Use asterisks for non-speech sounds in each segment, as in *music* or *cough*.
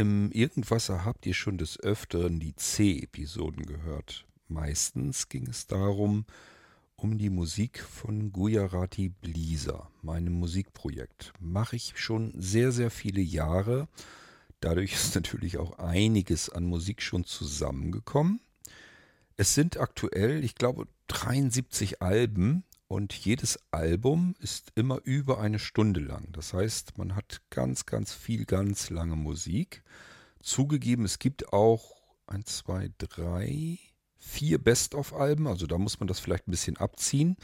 Im Irgendwasser habt ihr schon des Öfteren die C-Episoden gehört. Meistens ging es darum, um die Musik von Gujarati Blisa, meinem Musikprojekt. Mache ich schon sehr, sehr viele Jahre. Dadurch ist natürlich auch einiges an Musik schon zusammengekommen. Es sind aktuell, ich glaube, 73 Alben und jedes Album ist immer über eine Stunde lang. Das heißt, man hat ganz, ganz viel, ganz lange Musik. Zugegeben, es gibt auch ein, zwei, drei, vier Best-of-Alben. Also da muss man das vielleicht ein bisschen abziehen.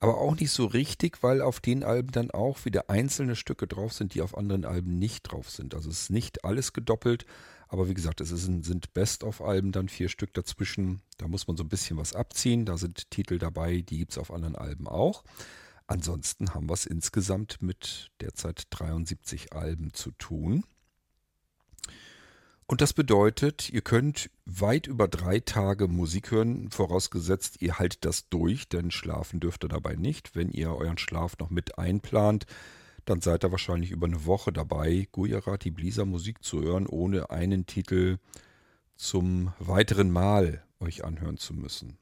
Aber auch nicht so richtig, weil auf den Alben dann auch wieder einzelne Stücke drauf sind, die auf anderen Alben nicht drauf sind. Also es ist nicht alles gedoppelt, aber wie gesagt, es ist, sind Best-of-Alben, dann vier Stück dazwischen. Da muss man so ein bisschen was abziehen. Da sind Titel dabei, die gibt es auf anderen Alben auch. Ansonsten haben wir es insgesamt mit derzeit 73 Alben zu tun. Und das bedeutet, ihr könnt weit über drei Tage Musik hören, vorausgesetzt, ihr haltet das durch, denn schlafen dürft ihr dabei nicht. Wenn ihr euren Schlaf noch mit einplant, dann seid ihr wahrscheinlich über eine Woche dabei, Gujarati Blisa Musik zu hören, ohne einen Titel zum weiteren Mal euch anhören zu müssen.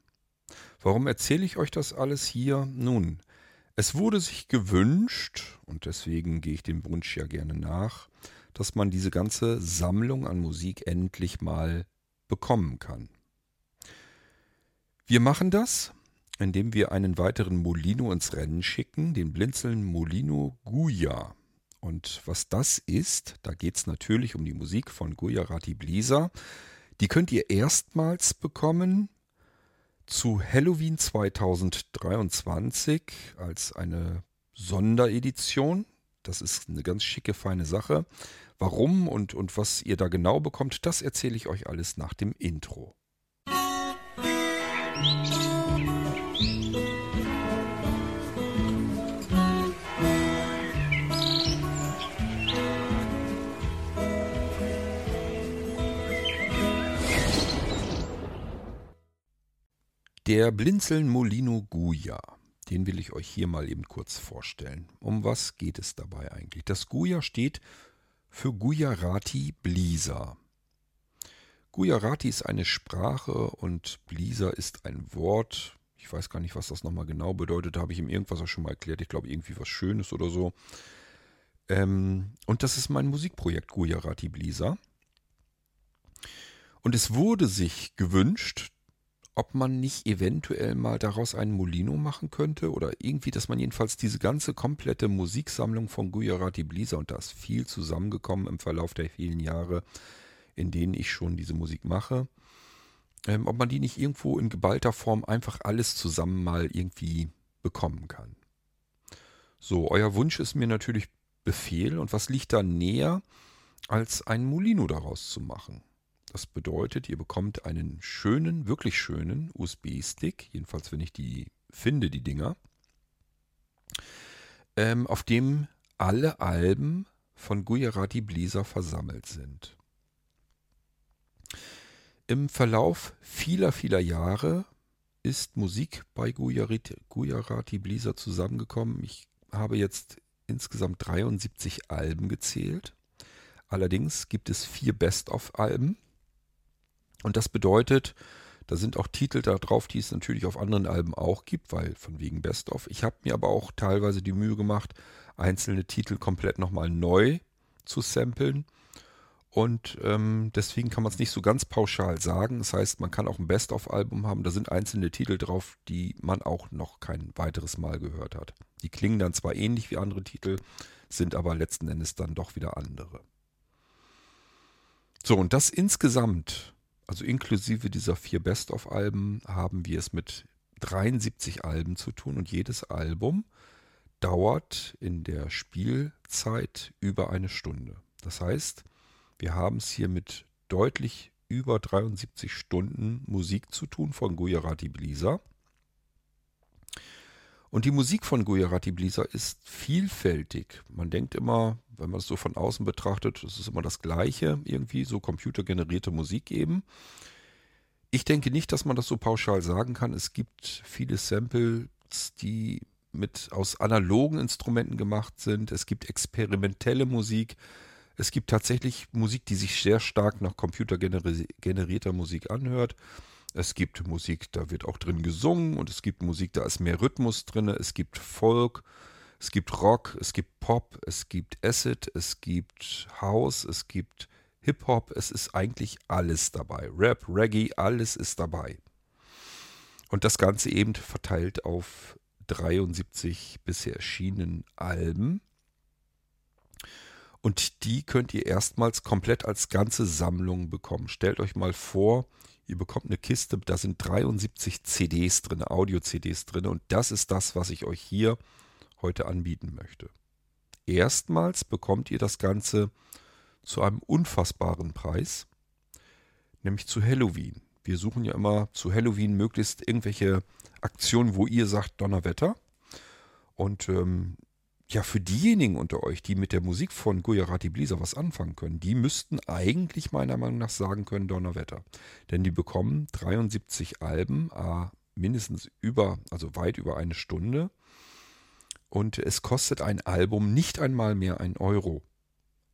Warum erzähle ich euch das alles hier? Nun, es wurde sich gewünscht, und deswegen gehe ich dem Wunsch ja gerne nach, dass man diese ganze Sammlung an Musik endlich mal bekommen kann. Wir machen das indem wir einen weiteren Molino ins Rennen schicken, den Blinzeln Molino Guya. Und was das ist, da geht es natürlich um die Musik von Gujarati Blisa. Die könnt ihr erstmals bekommen zu Halloween 2023 als eine Sonderedition. Das ist eine ganz schicke, feine Sache. Warum und, und was ihr da genau bekommt, das erzähle ich euch alles nach dem Intro. Musik Der Blinzeln Molino Guya, den will ich euch hier mal eben kurz vorstellen. Um was geht es dabei eigentlich? Das Guya steht für Gujarati Blisa. Gujarati ist eine Sprache und Blisa ist ein Wort. Ich weiß gar nicht, was das nochmal genau bedeutet. Da habe ich ihm irgendwas auch schon mal erklärt. Ich glaube, irgendwie was Schönes oder so. Ähm, und das ist mein Musikprojekt Gujarati Blisa. Und es wurde sich gewünscht, ob man nicht eventuell mal daraus einen Molino machen könnte oder irgendwie, dass man jedenfalls diese ganze komplette Musiksammlung von Gujarati Blisa und da ist viel zusammengekommen im Verlauf der vielen Jahre, in denen ich schon diese Musik mache, ähm, ob man die nicht irgendwo in geballter Form einfach alles zusammen mal irgendwie bekommen kann. So, euer Wunsch ist mir natürlich Befehl und was liegt da näher, als einen Molino daraus zu machen? Das bedeutet, ihr bekommt einen schönen, wirklich schönen USB-Stick, jedenfalls wenn ich die finde, die Dinger, ähm, auf dem alle Alben von Gujarati Blisa versammelt sind. Im Verlauf vieler, vieler Jahre ist Musik bei Gujarati, Gujarati Blisa zusammengekommen. Ich habe jetzt insgesamt 73 Alben gezählt. Allerdings gibt es vier Best-of-Alben. Und das bedeutet, da sind auch Titel da drauf, die es natürlich auf anderen Alben auch gibt, weil von wegen Best of. Ich habe mir aber auch teilweise die Mühe gemacht, einzelne Titel komplett nochmal neu zu samplen. Und ähm, deswegen kann man es nicht so ganz pauschal sagen. Das heißt, man kann auch ein Best-of-Album haben. Da sind einzelne Titel drauf, die man auch noch kein weiteres Mal gehört hat. Die klingen dann zwar ähnlich wie andere Titel, sind aber letzten Endes dann doch wieder andere. So, und das insgesamt also inklusive dieser vier Best-of-Alben, haben wir es mit 73 Alben zu tun und jedes Album dauert in der Spielzeit über eine Stunde. Das heißt, wir haben es hier mit deutlich über 73 Stunden Musik zu tun von Gujarati Blisa. Und die Musik von Gujarati Blisa ist vielfältig. Man denkt immer, wenn man es so von außen betrachtet, es ist immer das Gleiche, irgendwie so computergenerierte Musik eben. Ich denke nicht, dass man das so pauschal sagen kann. Es gibt viele Samples, die mit aus analogen Instrumenten gemacht sind. Es gibt experimentelle Musik. Es gibt tatsächlich Musik, die sich sehr stark nach computergenerierter Musik anhört. Es gibt Musik, da wird auch drin gesungen und es gibt Musik, da ist mehr Rhythmus drin. Es gibt Folk, es gibt Rock, es gibt Pop, es gibt Acid, es gibt House, es gibt Hip-Hop. Es ist eigentlich alles dabei. Rap, Reggae, alles ist dabei. Und das Ganze eben verteilt auf 73 bisher erschienenen Alben. Und die könnt ihr erstmals komplett als ganze Sammlung bekommen. Stellt euch mal vor, Ihr bekommt eine Kiste, da sind 73 CDs drin, Audio-CDs drin und das ist das, was ich euch hier heute anbieten möchte. Erstmals bekommt ihr das Ganze zu einem unfassbaren Preis, nämlich zu Halloween. Wir suchen ja immer zu Halloween möglichst irgendwelche Aktionen, wo ihr sagt Donnerwetter. Und ähm, ja, für diejenigen unter euch, die mit der Musik von Gujarati Blisa was anfangen können, die müssten eigentlich meiner Meinung nach sagen können Donnerwetter. Denn die bekommen 73 Alben, äh, mindestens über, also weit über eine Stunde. Und es kostet ein Album nicht einmal mehr ein Euro.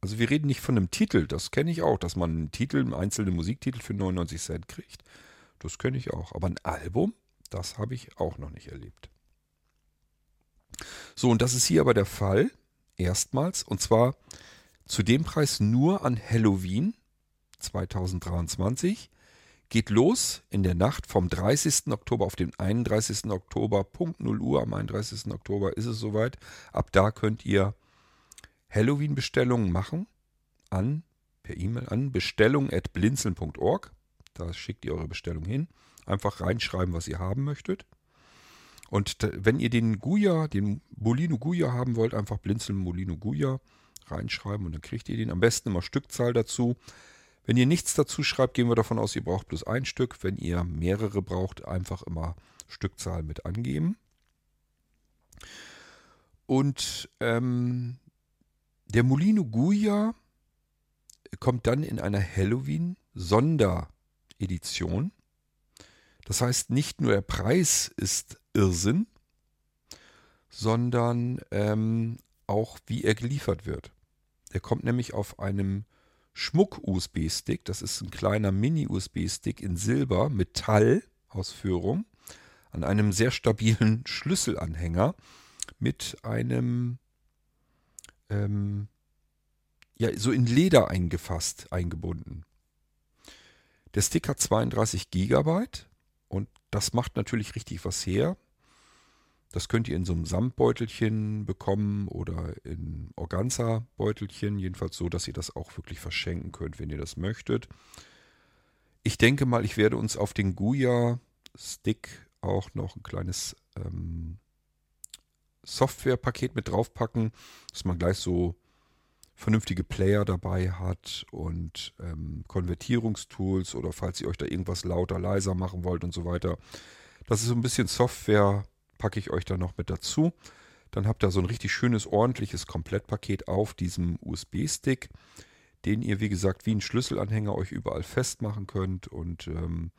Also wir reden nicht von einem Titel, das kenne ich auch, dass man einen Titel, einen einzelnen Musiktitel für 99 Cent kriegt. Das kenne ich auch. Aber ein Album, das habe ich auch noch nicht erlebt. So, und das ist hier aber der Fall, erstmals, und zwar zu dem Preis nur an Halloween 2023. Geht los in der Nacht vom 30. Oktober auf den 31. Oktober, Punkt 0 Uhr am 31. Oktober ist es soweit. Ab da könnt ihr Halloween-Bestellungen machen an per E-Mail an bestellung.blinzeln.org. Da schickt ihr eure Bestellung hin. Einfach reinschreiben, was ihr haben möchtet. Und wenn ihr den Guya, den Molino Guya haben wollt, einfach blinzeln Molino Guya reinschreiben und dann kriegt ihr den. Am besten immer Stückzahl dazu. Wenn ihr nichts dazu schreibt, gehen wir davon aus, ihr braucht bloß ein Stück. Wenn ihr mehrere braucht, einfach immer Stückzahl mit angeben. Und ähm, der Molino Guya kommt dann in einer Halloween-Sonderedition. Das heißt, nicht nur der Preis ist Irrsinn, sondern ähm, auch wie er geliefert wird. Der kommt nämlich auf einem Schmuck-USB-Stick. Das ist ein kleiner Mini-USB-Stick in Silber, Metall-Ausführung, an einem sehr stabilen *laughs* Schlüsselanhänger mit einem, ähm, ja, so in Leder eingefasst, eingebunden. Der Stick hat 32 Gigabyte und das macht natürlich richtig was her. Das könnt ihr in so einem Samtbeutelchen bekommen oder in Organza-Beutelchen. Jedenfalls so, dass ihr das auch wirklich verschenken könnt, wenn ihr das möchtet. Ich denke mal, ich werde uns auf den Guya-Stick auch noch ein kleines ähm, Softwarepaket mit draufpacken, dass man gleich so vernünftige Player dabei hat und ähm, Konvertierungstools oder falls ihr euch da irgendwas lauter, leiser machen wollt und so weiter. Das ist so ein bisschen Software, packe ich euch da noch mit dazu. Dann habt ihr so ein richtig schönes, ordentliches Komplettpaket auf diesem USB-Stick, den ihr, wie gesagt, wie ein Schlüsselanhänger euch überall festmachen könnt. Und ähm,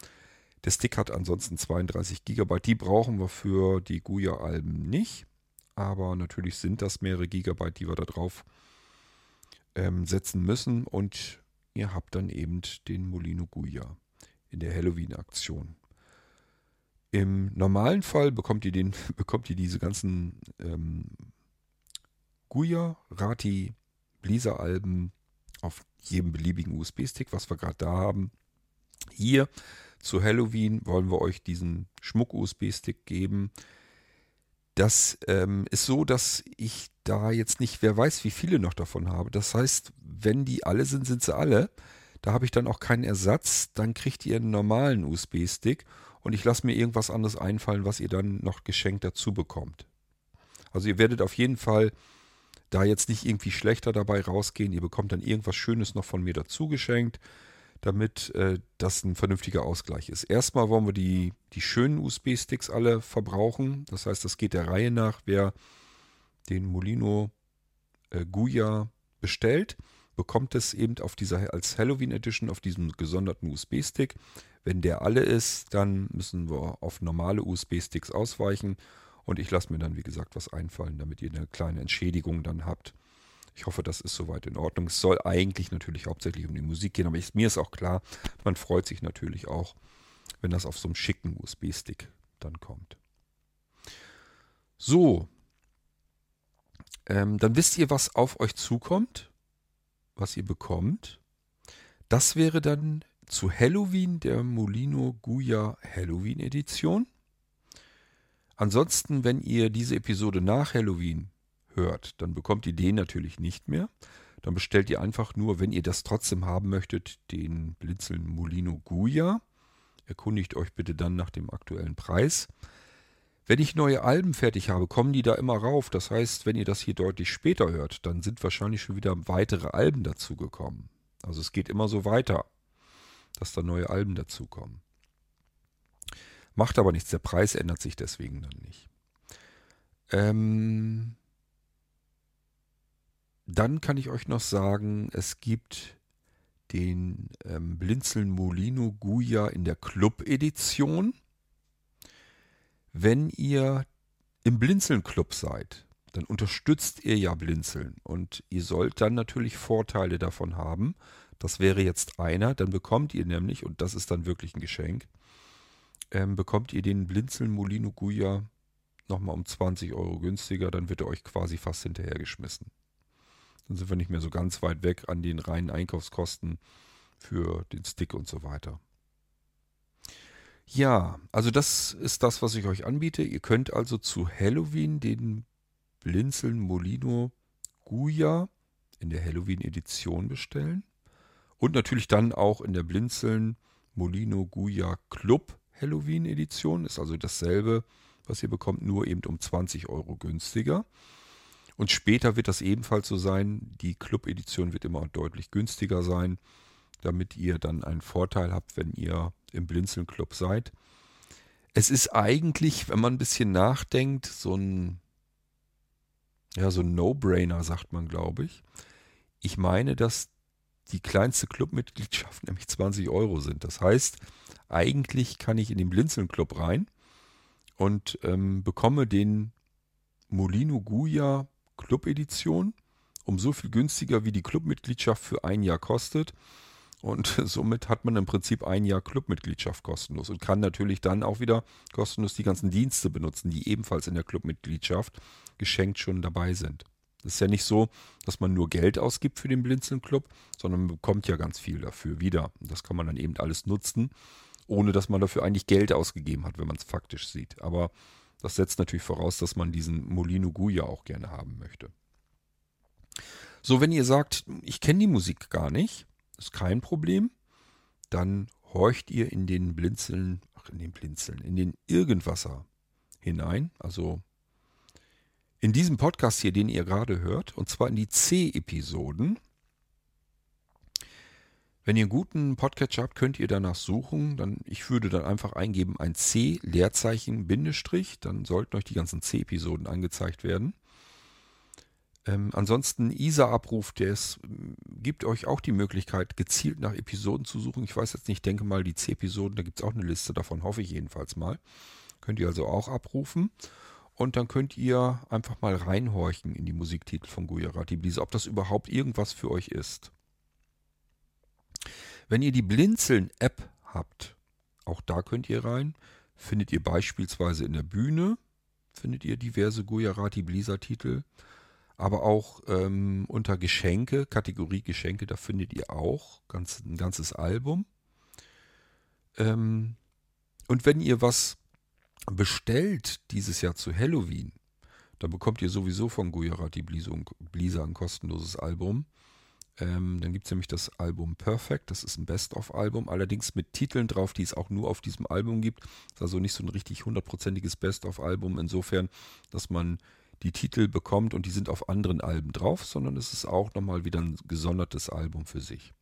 der Stick hat ansonsten 32 GB. Die brauchen wir für die Guya-Alben nicht. Aber natürlich sind das mehrere Gigabyte, die wir da drauf ähm, setzen müssen und ihr habt dann eben den Molino Guya in der Halloween-Aktion. Im normalen Fall bekommt ihr, den, *laughs* bekommt ihr diese ganzen ähm, Guya, Rati, Bliza-Alben auf jedem beliebigen USB-Stick, was wir gerade da haben. Hier zu Halloween wollen wir euch diesen Schmuck-USB-Stick geben. Das ähm, ist so, dass ich da jetzt nicht, wer weiß, wie viele noch davon habe. Das heißt, wenn die alle sind, sind sie alle. Da habe ich dann auch keinen Ersatz. Dann kriegt ihr einen normalen USB-Stick und ich lasse mir irgendwas anderes einfallen, was ihr dann noch geschenkt dazu bekommt. Also ihr werdet auf jeden Fall da jetzt nicht irgendwie schlechter dabei rausgehen. Ihr bekommt dann irgendwas Schönes noch von mir dazu geschenkt, damit äh, das ein vernünftiger Ausgleich ist. Erstmal wollen wir die, die schönen USB-Sticks alle verbrauchen. Das heißt, das geht der Reihe nach. Wer den Molino äh, Guya bestellt, bekommt es eben auf dieser als Halloween Edition auf diesem gesonderten USB-Stick. Wenn der alle ist, dann müssen wir auf normale USB-Sticks ausweichen und ich lasse mir dann, wie gesagt, was einfallen, damit ihr eine kleine Entschädigung dann habt. Ich hoffe, das ist soweit in Ordnung. Es soll eigentlich natürlich hauptsächlich um die Musik gehen, aber ich, mir ist auch klar, man freut sich natürlich auch, wenn das auf so einem schicken USB-Stick dann kommt. So, ähm, dann wisst ihr, was auf euch zukommt, was ihr bekommt. Das wäre dann zu Halloween der Molino Guya Halloween Edition. Ansonsten, wenn ihr diese Episode nach Halloween hört, dann bekommt ihr den natürlich nicht mehr. Dann bestellt ihr einfach nur, wenn ihr das trotzdem haben möchtet, den Blinzeln Molino Guya. Erkundigt euch bitte dann nach dem aktuellen Preis. Wenn ich neue Alben fertig habe, kommen die da immer rauf. Das heißt, wenn ihr das hier deutlich später hört, dann sind wahrscheinlich schon wieder weitere Alben dazugekommen. Also es geht immer so weiter, dass da neue Alben dazukommen. Macht aber nichts, der Preis ändert sich deswegen dann nicht. Ähm, dann kann ich euch noch sagen, es gibt den ähm, Blinzeln Molino Guya in der Club-Edition. Wenn ihr im Blinzeln-Club seid, dann unterstützt ihr ja Blinzeln und ihr sollt dann natürlich Vorteile davon haben. Das wäre jetzt einer, dann bekommt ihr nämlich, und das ist dann wirklich ein Geschenk, ähm, bekommt ihr den Blinzeln Molino Guya nochmal um 20 Euro günstiger, dann wird er euch quasi fast hinterhergeschmissen. Dann sind wir nicht mehr so ganz weit weg an den reinen Einkaufskosten für den Stick und so weiter. Ja, also das ist das, was ich euch anbiete. Ihr könnt also zu Halloween den Blinzeln Molino Guya in der Halloween-Edition bestellen. Und natürlich dann auch in der Blinzeln Molino Guya Club Halloween-Edition. Ist also dasselbe, was ihr bekommt, nur eben um 20 Euro günstiger. Und später wird das ebenfalls so sein. Die Club-Edition wird immer deutlich günstiger sein, damit ihr dann einen Vorteil habt, wenn ihr im Blinzeln-Club seid. Es ist eigentlich, wenn man ein bisschen nachdenkt, so ein, ja, so ein No-Brainer, sagt man, glaube ich. Ich meine, dass die kleinste Clubmitgliedschaft nämlich 20 Euro sind. Das heißt, eigentlich kann ich in den Blinzeln-Club rein und ähm, bekomme den Molino Guya Club-Edition um so viel günstiger, wie die Clubmitgliedschaft für ein Jahr kostet. Und *laughs* somit hat man im Prinzip ein Jahr Clubmitgliedschaft kostenlos und kann natürlich dann auch wieder kostenlos die ganzen Dienste benutzen, die ebenfalls in der Clubmitgliedschaft geschenkt schon dabei sind. Es ist ja nicht so, dass man nur Geld ausgibt für den Blinzeln-Club, sondern man bekommt ja ganz viel dafür wieder. Das kann man dann eben alles nutzen, ohne dass man dafür eigentlich Geld ausgegeben hat, wenn man es faktisch sieht. Aber das setzt natürlich voraus, dass man diesen Molino Guya auch gerne haben möchte. So, wenn ihr sagt, ich kenne die Musik gar nicht, ist kein Problem, dann horcht ihr in den Blinzeln, ach, in den Blinzeln, in den Irgendwasser hinein, also in diesem Podcast hier, den ihr gerade hört, und zwar in die C-Episoden. Wenn ihr einen guten Podcatcher habt, könnt ihr danach suchen. Dann, ich würde dann einfach eingeben ein C, Leerzeichen, Bindestrich. Dann sollten euch die ganzen C-Episoden angezeigt werden. Ähm, ansonsten ISA-Abruf, der ist, gibt euch auch die Möglichkeit, gezielt nach Episoden zu suchen. Ich weiß jetzt nicht, denke mal, die C-Episoden, da gibt es auch eine Liste davon, hoffe ich jedenfalls mal. Könnt ihr also auch abrufen. Und dann könnt ihr einfach mal reinhorchen in die Musiktitel von Gujarati Blise, ob das überhaupt irgendwas für euch ist. Wenn ihr die Blinzeln-App habt, auch da könnt ihr rein, findet ihr beispielsweise in der Bühne, findet ihr diverse Gujarati Blisa Titel, aber auch ähm, unter Geschenke, Kategorie Geschenke, da findet ihr auch ganz, ein ganzes Album. Ähm, und wenn ihr was bestellt dieses Jahr zu Halloween, dann bekommt ihr sowieso von Gujarati Blisa ein kostenloses Album. Ähm, dann gibt es nämlich das Album Perfect, das ist ein Best-of-Album, allerdings mit Titeln drauf, die es auch nur auf diesem Album gibt. Das ist also nicht so ein richtig hundertprozentiges Best-of-Album, insofern, dass man die Titel bekommt und die sind auf anderen Alben drauf, sondern es ist auch nochmal wieder ein gesondertes Album für sich.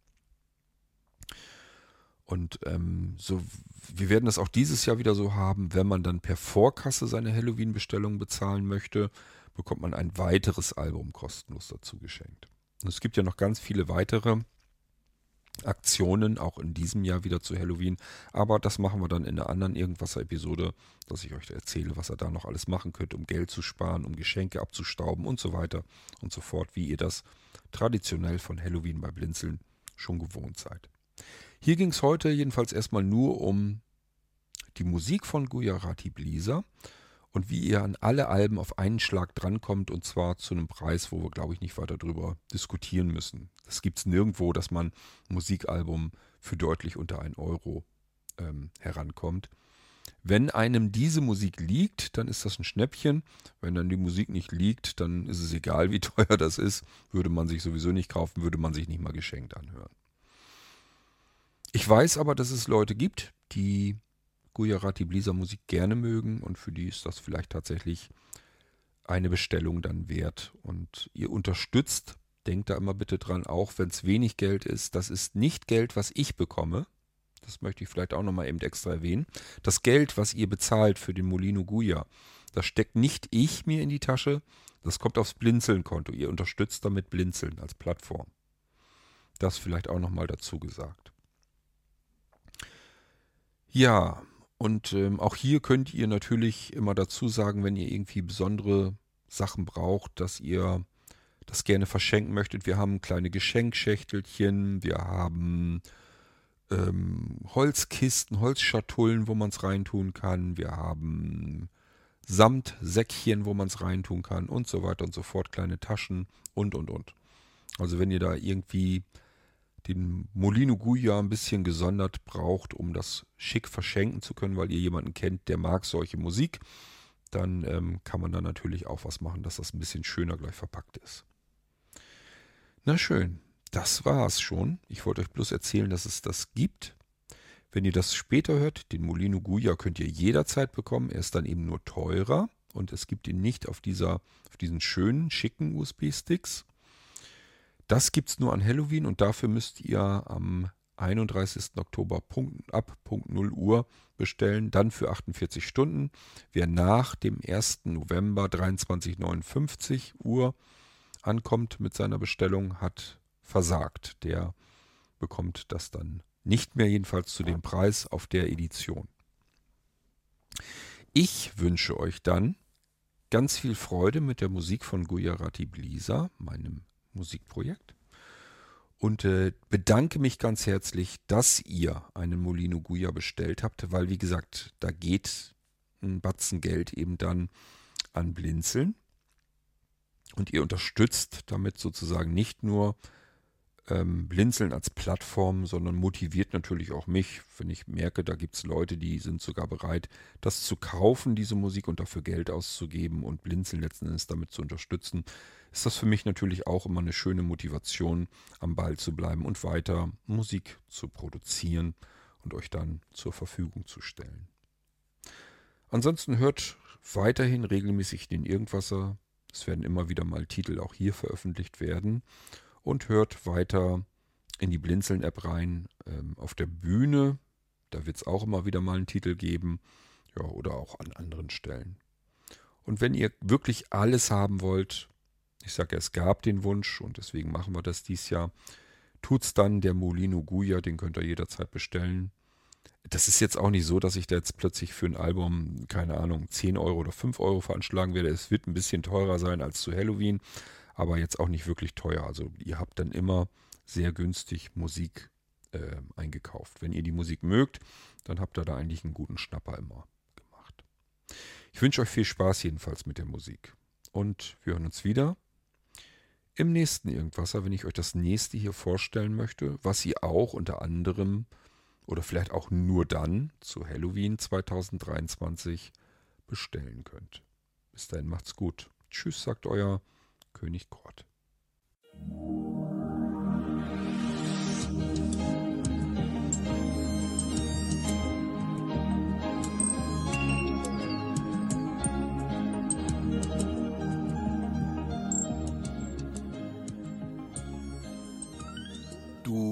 Und ähm, so, wir werden das auch dieses Jahr wieder so haben, wenn man dann per Vorkasse seine Halloween-Bestellung bezahlen möchte, bekommt man ein weiteres Album kostenlos dazu geschenkt. Und es gibt ja noch ganz viele weitere Aktionen, auch in diesem Jahr wieder zu Halloween. Aber das machen wir dann in einer anderen Irgendwasser-Episode, dass ich euch da erzähle, was ihr da noch alles machen könnt, um Geld zu sparen, um Geschenke abzustauben und so weiter und so fort, wie ihr das traditionell von Halloween bei Blinzeln schon gewohnt seid. Hier ging es heute jedenfalls erstmal nur um die Musik von Gujarati Blisa und wie ihr an alle Alben auf einen Schlag drankommt und zwar zu einem Preis, wo wir, glaube ich, nicht weiter drüber diskutieren müssen. Das gibt es nirgendwo, dass man ein Musikalbum für deutlich unter 1 Euro ähm, herankommt. Wenn einem diese Musik liegt, dann ist das ein Schnäppchen. Wenn dann die Musik nicht liegt, dann ist es egal, wie *laughs* teuer das ist. Würde man sich sowieso nicht kaufen, würde man sich nicht mal geschenkt anhören. Ich weiß aber, dass es Leute gibt, die Gujarati Blisa Musik gerne mögen und für die ist das vielleicht tatsächlich eine Bestellung dann wert. Und ihr unterstützt, denkt da immer bitte dran, auch wenn es wenig Geld ist, das ist nicht Geld, was ich bekomme. Das möchte ich vielleicht auch nochmal eben extra erwähnen. Das Geld, was ihr bezahlt für den Molino Guya, das steckt nicht ich mir in die Tasche, das kommt aufs Blinzeln-Konto. Ihr unterstützt damit Blinzeln als Plattform. Das vielleicht auch nochmal dazu gesagt. Ja, und ähm, auch hier könnt ihr natürlich immer dazu sagen, wenn ihr irgendwie besondere Sachen braucht, dass ihr das gerne verschenken möchtet. Wir haben kleine Geschenkschächtelchen, wir haben ähm, Holzkisten, Holzschatullen, wo man es reintun kann. Wir haben Samtsäckchen, wo man es reintun kann und so weiter und so fort. Kleine Taschen und, und, und. Also wenn ihr da irgendwie den Molino Guya ein bisschen gesondert braucht, um das schick verschenken zu können, weil ihr jemanden kennt, der mag solche Musik, dann ähm, kann man da natürlich auch was machen, dass das ein bisschen schöner gleich verpackt ist. Na schön, das war's schon. Ich wollte euch bloß erzählen, dass es das gibt. Wenn ihr das später hört, den Molino Guya könnt ihr jederzeit bekommen. Er ist dann eben nur teurer und es gibt ihn nicht auf, dieser, auf diesen schönen, schicken USB-Sticks, das gibt es nur an Halloween und dafür müsst ihr am 31. Oktober Punkt, ab Punkt 0 Uhr bestellen, dann für 48 Stunden. Wer nach dem 1. November 23.59 Uhr ankommt mit seiner Bestellung, hat versagt. Der bekommt das dann nicht mehr, jedenfalls zu dem Preis auf der Edition. Ich wünsche euch dann ganz viel Freude mit der Musik von Gujarati Blisa, meinem Musikprojekt. Und äh, bedanke mich ganz herzlich, dass ihr einen Molino Guya bestellt habt, weil wie gesagt, da geht ein Batzen Geld eben dann an Blinzeln. Und ihr unterstützt damit sozusagen nicht nur ähm, Blinzeln als Plattform, sondern motiviert natürlich auch mich, wenn ich merke, da gibt es Leute, die sind sogar bereit, das zu kaufen, diese Musik und dafür Geld auszugeben und Blinzeln letzten Endes damit zu unterstützen ist das für mich natürlich auch immer eine schöne Motivation, am Ball zu bleiben und weiter Musik zu produzieren und euch dann zur Verfügung zu stellen. Ansonsten hört weiterhin regelmäßig den Irgendwasser. Es werden immer wieder mal Titel auch hier veröffentlicht werden. Und hört weiter in die Blinzeln-App rein. Ähm, auf der Bühne, da wird es auch immer wieder mal einen Titel geben. Ja, oder auch an anderen Stellen. Und wenn ihr wirklich alles haben wollt, ich sage, es gab den Wunsch und deswegen machen wir das dies Jahr. Tut's dann der Molino Guya, den könnt ihr jederzeit bestellen. Das ist jetzt auch nicht so, dass ich da jetzt plötzlich für ein Album, keine Ahnung, 10 Euro oder 5 Euro veranschlagen werde. Es wird ein bisschen teurer sein als zu Halloween, aber jetzt auch nicht wirklich teuer. Also ihr habt dann immer sehr günstig Musik äh, eingekauft. Wenn ihr die Musik mögt, dann habt ihr da eigentlich einen guten Schnapper immer gemacht. Ich wünsche euch viel Spaß jedenfalls mit der Musik. Und wir hören uns wieder im nächsten Irgendwasser, wenn ich euch das nächste hier vorstellen möchte, was ihr auch unter anderem oder vielleicht auch nur dann zu Halloween 2023 bestellen könnt. Bis dahin macht's gut. Tschüss, sagt euer König Kort.